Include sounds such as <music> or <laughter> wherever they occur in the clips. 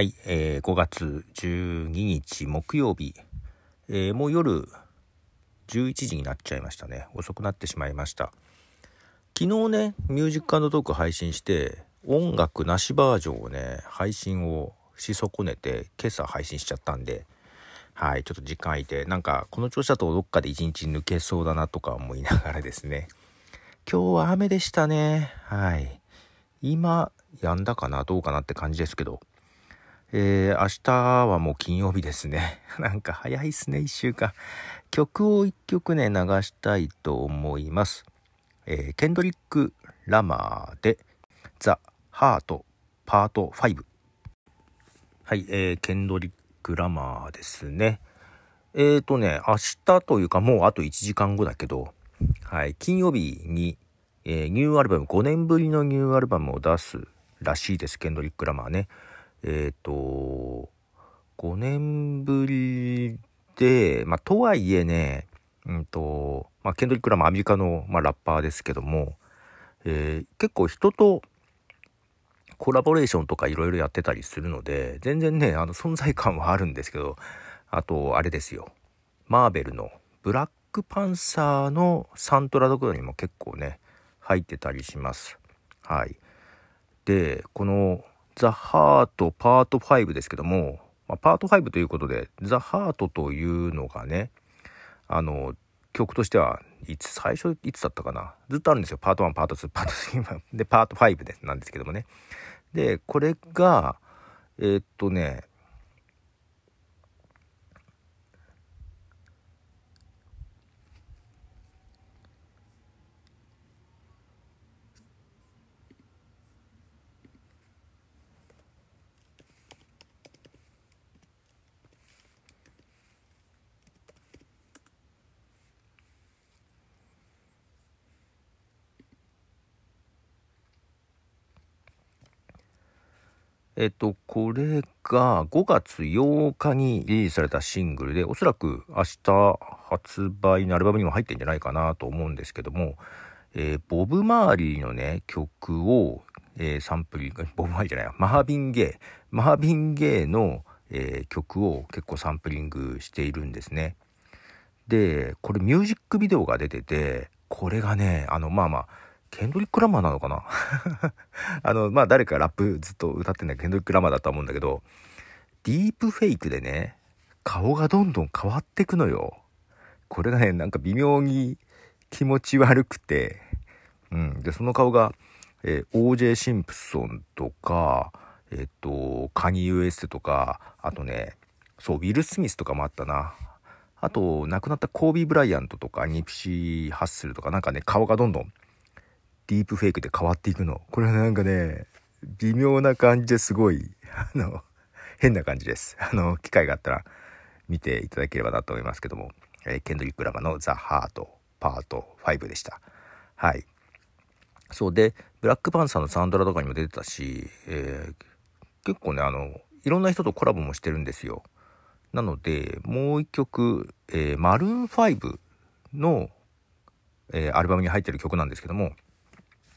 はい、えー、5月12日木曜日、えー、もう夜11時になっちゃいましたね。遅くなってしまいました。昨日ね、ミュージックトーク配信して、音楽なしバージョンをね、配信をし損ねて、今朝配信しちゃったんで、はい、ちょっと時間空いて、なんかこの調子だとどっかで一日抜けそうだなとか思いながらですね、今日は雨でしたね。はい。今、止んだかな？どうかなって感じですけど、えー、明日はもう金曜日ですね。<laughs> なんか早いっすね、一週間。曲を一曲ね、流したいと思います。えー、ケンドリック・ラマーで、ザ・ハート・パート5。はい、えー、ケンドリック・ラマーですね。えーとね、明日というかもうあと1時間後だけど、はい、金曜日に、えー、ニューアルバム、5年ぶりのニューアルバムを出すらしいです、ケンドリック・ラマーね。えっ、ー、と、5年ぶりで、まあ、とはいえね、うんと、まあ、ケンドリック・ラマーアメリカの、まあ、ラッパーですけども、えー、結構人とコラボレーションとかいろいろやってたりするので、全然ね、あの存在感はあるんですけど、あと、あれですよ。マーベルのブラックパンサーのサントラとかにも結構ね、入ってたりします。はい。で、このザ・ハートパート5ですけども、まあ、パート5ということで、ザ・ハートというのがね、あの、曲としてはいつ、最初いつだったかなずっとあるんですよ。パート1、パート2、パート3、で、パート5でなんですけどもね。で、これが、えー、っとね、えっと、これが5月8日にリリースされたシングルで、おそらく明日発売のアルバムにも入ってんじゃないかなと思うんですけども、えー、ボブ・マーリーのね、曲を、えー、サンプリング、<laughs> ボブ・マーリーじゃないマービン・ゲイ、マービン・ゲイの、えー、曲を結構サンプリングしているんですね。で、これミュージックビデオが出てて、これがね、あの、まあまあ、ケンドリック・ラマーなのかな？<laughs> あの、まあ誰かラップずっと歌ってんだケンドリック・ラマーだと思うんだけど、ディープフェイクでね、顔がどんどん変わってくのよ。これがね、なんか微妙に気持ち悪くて、うん。で、その顔が、えー、OJ シンプソンとか、えっ、ー、と、カニ US とか、あとね、そう、ウィル・スミスとかもあったな。あと、亡くなったコービー・ブライアントとか、ニプシー・ハッスルとか、なんかね、顔がどんどんディープフェイクで変わっていくの。これはなんかね、微妙な感じですごい、あの、変な感じです。あの、機会があったら見ていただければなと思いますけども、えー、ケンドリック・ラマのザ・ハートパート5でした。はい。そうで、ブラックパンサーのサンドラとかにも出てたし、えー、結構ね、あの、いろんな人とコラボもしてるんですよ。なので、もう一曲、えー、マルーン5の、えー、アルバムに入ってる曲なんですけども、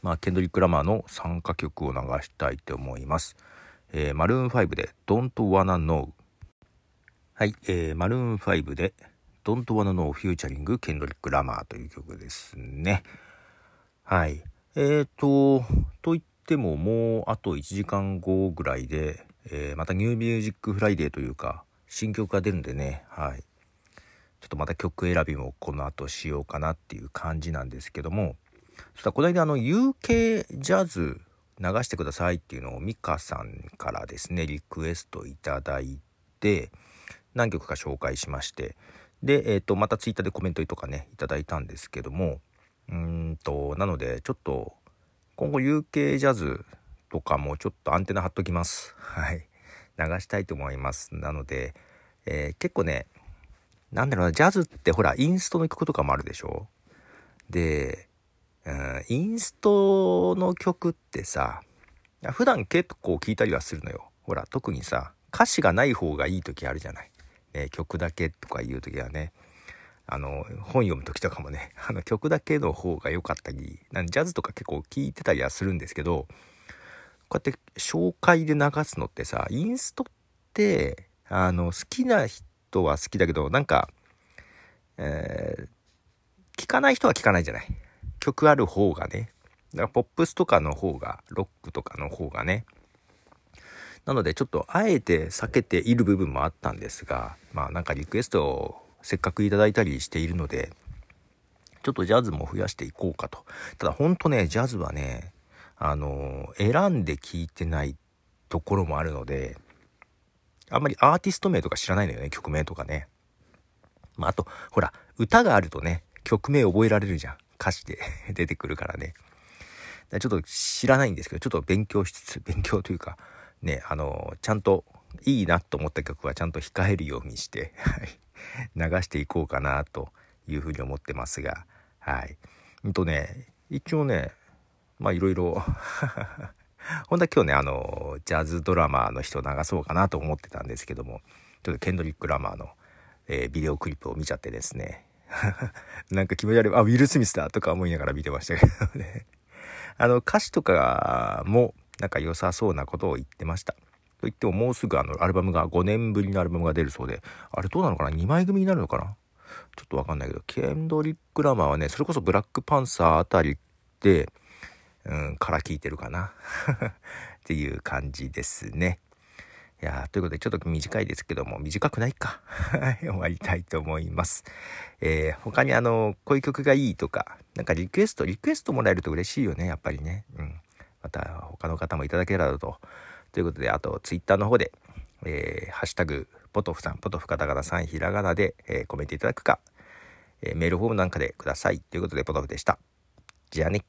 まあ、ケンドリック・ラマーの参加曲を流したいと思います。えー、マルーン5で Don't Wanna Know。はい、えー、マルーン5で Don't Wanna Know featuring ケンドリック・ラマーという曲ですね。はい。えーと、と言ってももうあと1時間後ぐらいで、えー、また New Music Friday というか、新曲が出るんでね、はい。ちょっとまた曲選びもこの後しようかなっていう感じなんですけども、そしたらこの間あの UK ジャズ流してくださいっていうのをミカさんからですねリクエストいただいて何曲か紹介しまして。で、えー、とまたツイッターでコメントとかねいただいたんですけどもうんとなのでちょっと今後 UK ジャズとかもちょっとアンテナ張っときます。はい。流したいと思います。なので、えー、結構ねなんだろうなジャズってほらインストの曲とかもあるでしょ？でうん、インストの曲ってさ、普段結構聴いたりはするのよ。ほら、特にさ、歌詞がない方がいい時あるじゃない。ね、曲だけとか言う時はね、あの、本読む時とかもね、<laughs> あの曲だけの方が良かったり、なんジャズとか結構聴いてたりはするんですけど、こうやって紹介で流すのってさ、インストって、あの、好きな人は好きだけど、なんか、えー、聞かない人は聞かないじゃない。曲ある方がね。だからポップスとかの方が、ロックとかの方がね。なのでちょっとあえて避けている部分もあったんですが、まあなんかリクエストをせっかくいただいたりしているので、ちょっとジャズも増やしていこうかと。ただほんとね、ジャズはね、あの、選んで聴いてないところもあるので、あんまりアーティスト名とか知らないのよね、曲名とかね。まあ、あと、ほら、歌があるとね、曲名覚えられるじゃん。歌詞で <laughs> 出てくるからね。ちょっと知らないんですけど、ちょっと勉強しつつ、<laughs> 勉強というか、ね、あの、ちゃんといいなと思った曲はちゃんと控えるようにして、<laughs> 流していこうかなというふうに思ってますが、はい。うんとね、一応ね、まあいろいろ本当は今日ね、あの、ジャズドラマーの人を流そうかなと思ってたんですけども、ちょっとケンドリック・ラマーの、えー、ビデオクリップを見ちゃってですね、<laughs> なんか気持ち悪い、あ、ウィル・スミスだとか思いながら見てましたけどね。<laughs> あの、歌詞とかも、なんか良さそうなことを言ってました。と言ってももうすぐあのアルバムが5年ぶりのアルバムが出るそうで、あれどうなのかな ?2 枚組になるのかな？ちょっとわかんないけど、ケンドリック・ラマーはね、それこそブラックパンサーあたりで、うん、から聞いてるかな <laughs> っていう感じですね。いやということでちょっと短いですけども、短くないか。終わりたいと思います。えー、他にあの、こういう曲がいいとか、なんかリクエスト、リクエストもらえると嬉しいよね、やっぱりね。うん。また他の方もいただけたらと。ということで、あと、ツイッターの方で、えー、ハッシュタグ、ポトフさん、ポトフカタカナさん、ひらがなで、えー、コメントいただくか、えー、メールフォームなんかでください。ということで、ポトフでした。じゃあね。